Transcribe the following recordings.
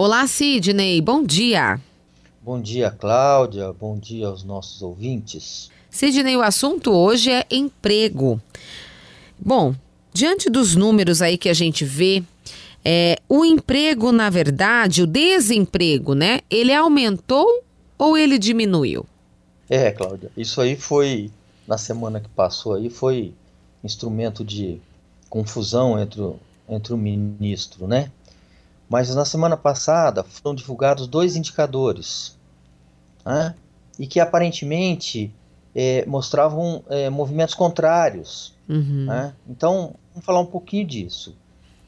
Olá, Sidney, bom dia. Bom dia, Cláudia, bom dia aos nossos ouvintes. Sidney, o assunto hoje é emprego. Bom, diante dos números aí que a gente vê, é, o emprego, na verdade, o desemprego, né? Ele aumentou ou ele diminuiu? É, Cláudia, isso aí foi, na semana que passou aí, foi instrumento de confusão entre entre o ministro, né? Mas na semana passada foram divulgados dois indicadores, né? E que aparentemente é, mostravam é, movimentos contrários. Uhum. Né? Então, vamos falar um pouquinho disso.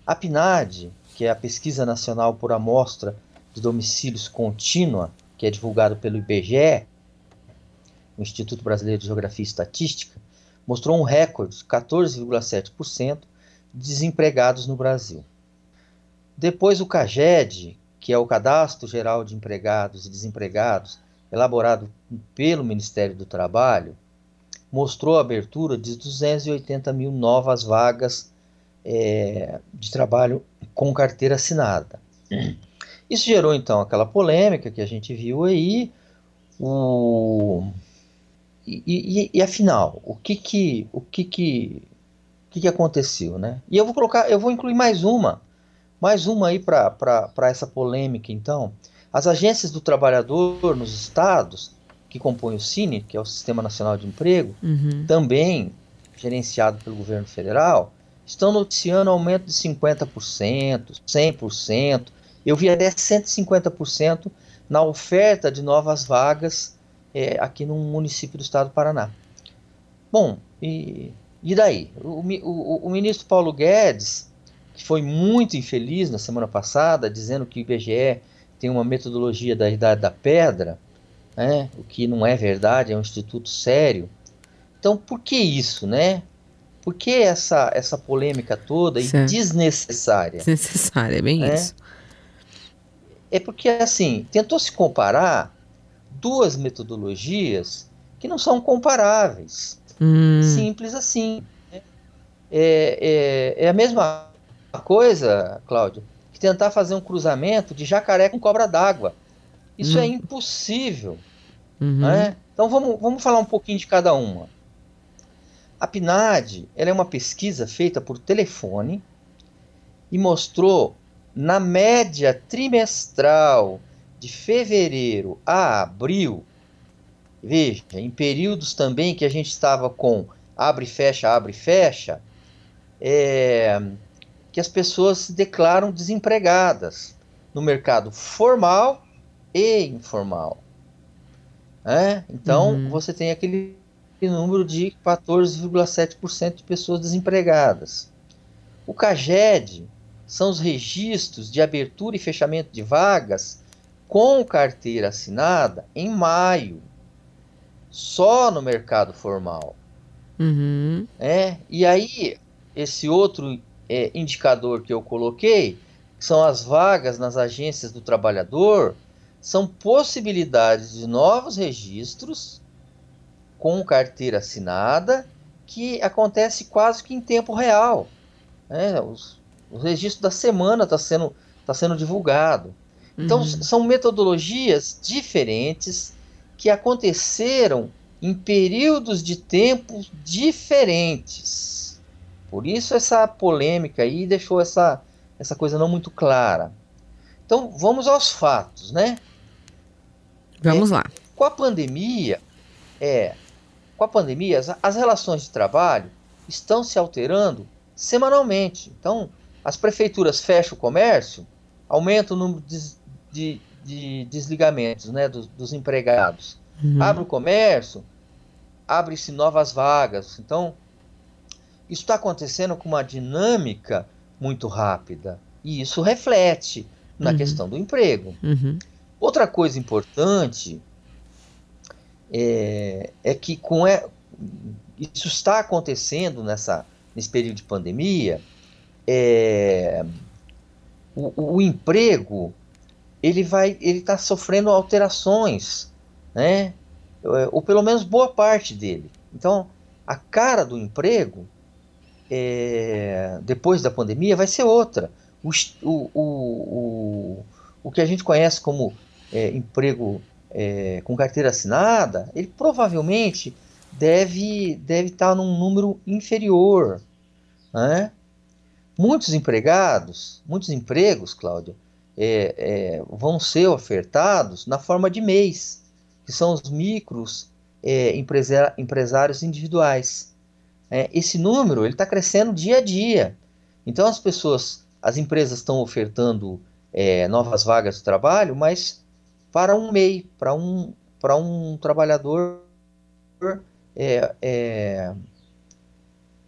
A PNAD, que é a Pesquisa Nacional por Amostra de Domicílios Contínua, que é divulgado pelo IBGE, o Instituto Brasileiro de Geografia e Estatística, mostrou um recorde de 14,7% de desempregados no Brasil. Depois o CAGED, que é o Cadastro Geral de Empregados e Desempregados, elaborado pelo Ministério do Trabalho, mostrou a abertura de 280 mil novas vagas é, de trabalho com carteira assinada. Isso gerou então aquela polêmica que a gente viu aí. O... E, e, e afinal, o que que, o que que, o que que aconteceu, né? E eu vou colocar, eu vou incluir mais uma, mais uma aí para essa polêmica, então. As agências do trabalhador nos estados que compõem o Cine, que é o Sistema Nacional de Emprego, uhum. também gerenciado pelo governo federal, estão noticiando aumento de 50%, 100%. Eu vi até 150% na oferta de novas vagas é, aqui no município do estado do Paraná. Bom, e, e daí? O, o, o, ministro Paulo Guedes, foi muito infeliz na semana passada, dizendo que o IBGE tem uma metodologia da Idade da Pedra, né, o que não é verdade, é um instituto sério. Então, por que isso, né? Por que essa, essa polêmica toda e desnecessária? Desnecessária, é bem né? isso. É porque, assim, tentou se comparar duas metodologias que não são comparáveis. Hum. Simples assim. Né? É, é, é a mesma coisa, Cláudio, que tentar fazer um cruzamento de jacaré com cobra d'água. Isso hum. é impossível. Uhum. Né? Então vamos, vamos falar um pouquinho de cada uma. A PNAD ela é uma pesquisa feita por telefone e mostrou na média trimestral de fevereiro a abril, veja, em períodos também que a gente estava com abre fecha, abre e fecha, é, que as pessoas se declaram desempregadas no mercado formal e informal. É? Então, uhum. você tem aquele número de 14,7% de pessoas desempregadas. O CAGED são os registros de abertura e fechamento de vagas com carteira assinada em maio, só no mercado formal. Uhum. É? E aí, esse outro é, indicador que eu coloquei, são as vagas nas agências do trabalhador, são possibilidades de novos registros com carteira assinada que acontece quase que em tempo real. Né? Os, o registro da semana está sendo, tá sendo divulgado. Então, uhum. são metodologias diferentes que aconteceram em períodos de tempo diferentes. Por isso, essa polêmica aí deixou essa, essa coisa não muito clara. Então, vamos aos fatos, né? Vamos é, lá. Com a pandemia, é, com a pandemia, as, as relações de trabalho estão se alterando semanalmente. Então, as prefeituras fecham o comércio, aumenta o número de, de, de desligamentos né, dos, dos empregados. Uhum. Abre o comércio, abre-se novas vagas. Então, isso está acontecendo com uma dinâmica muito rápida. E isso reflete na uhum. questão do emprego. Uhum. Outra coisa importante é, é que com é, isso está acontecendo nessa, nesse período de pandemia, é, o, o, emprego ele vai ele está sofrendo alterações, né? Ou pelo menos boa parte dele. Então a cara do emprego é, depois da pandemia vai ser outra. O, o, o, o que a gente conhece como é, emprego é, com carteira assinada, ele provavelmente deve deve estar num número inferior, né? Muitos empregados, muitos empregos, Cláudia, é, é, vão ser ofertados na forma de mês, que são os micros é, empresários individuais. É, esse número ele está crescendo dia a dia. Então as pessoas, as empresas estão ofertando é, novas vagas de trabalho, mas para um MEI, para um, para um trabalhador é, é,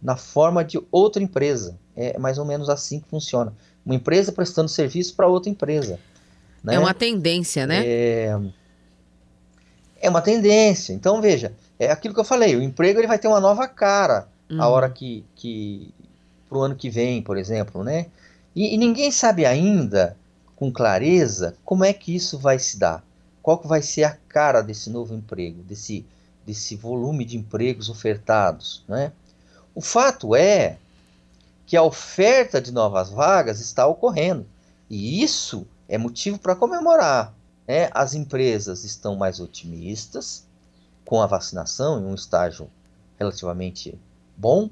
na forma de outra empresa. É mais ou menos assim que funciona. Uma empresa prestando serviço para outra empresa. Né? É uma tendência, né? É, é uma tendência. Então, veja, é aquilo que eu falei, o emprego ele vai ter uma nova cara uhum. a hora que, que para o ano que vem, por exemplo, né? E, e, ninguém sabe ainda com clareza como é que isso vai se dar. Qual que vai ser a cara desse novo emprego, desse, desse volume de empregos ofertados, né? O fato é que a oferta de novas vagas está ocorrendo. E isso é motivo para comemorar. Né? As empresas estão mais otimistas com a vacinação em um estágio relativamente bom.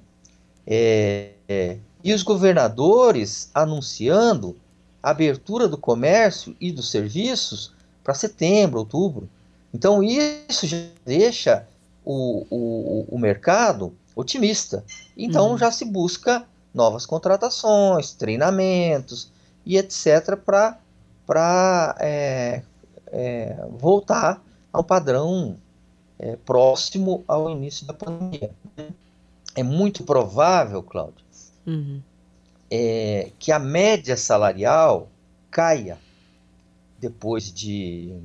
É, é, e os governadores anunciando a abertura do comércio e dos serviços para setembro, outubro. Então, isso já deixa o, o, o mercado otimista. Então, uhum. já se busca novas contratações, treinamentos e etc. para é, é, voltar ao padrão é, próximo ao início da pandemia. É muito provável, Cláudio, uhum. é, que a média salarial caia depois de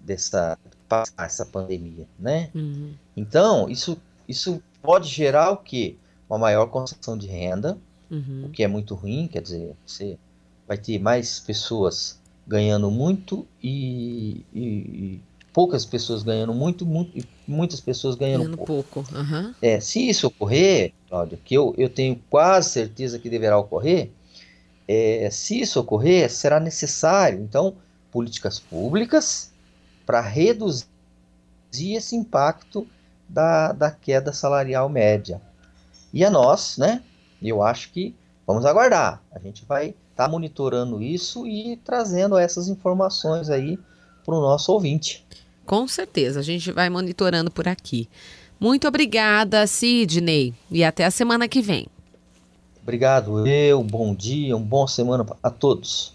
dessa passar essa pandemia, né? Uhum. Então isso isso pode gerar o quê? uma maior concentração de renda, uhum. o que é muito ruim, quer dizer, você vai ter mais pessoas ganhando muito e, e poucas pessoas ganhando muito, muito e muitas pessoas ganhando, ganhando pouco. pouco. Uhum. É, se isso ocorrer, Cláudio, que eu, eu tenho quase certeza que deverá ocorrer, é, se isso ocorrer, será necessário, então, políticas públicas para reduzir esse impacto da, da queda salarial média. E a nós, né? Eu acho que vamos aguardar. A gente vai estar tá monitorando isso e trazendo essas informações aí para o nosso ouvinte. Com certeza, a gente vai monitorando por aqui. Muito obrigada, Sidney, e até a semana que vem. Obrigado, eu, bom dia, um bom semana a todos.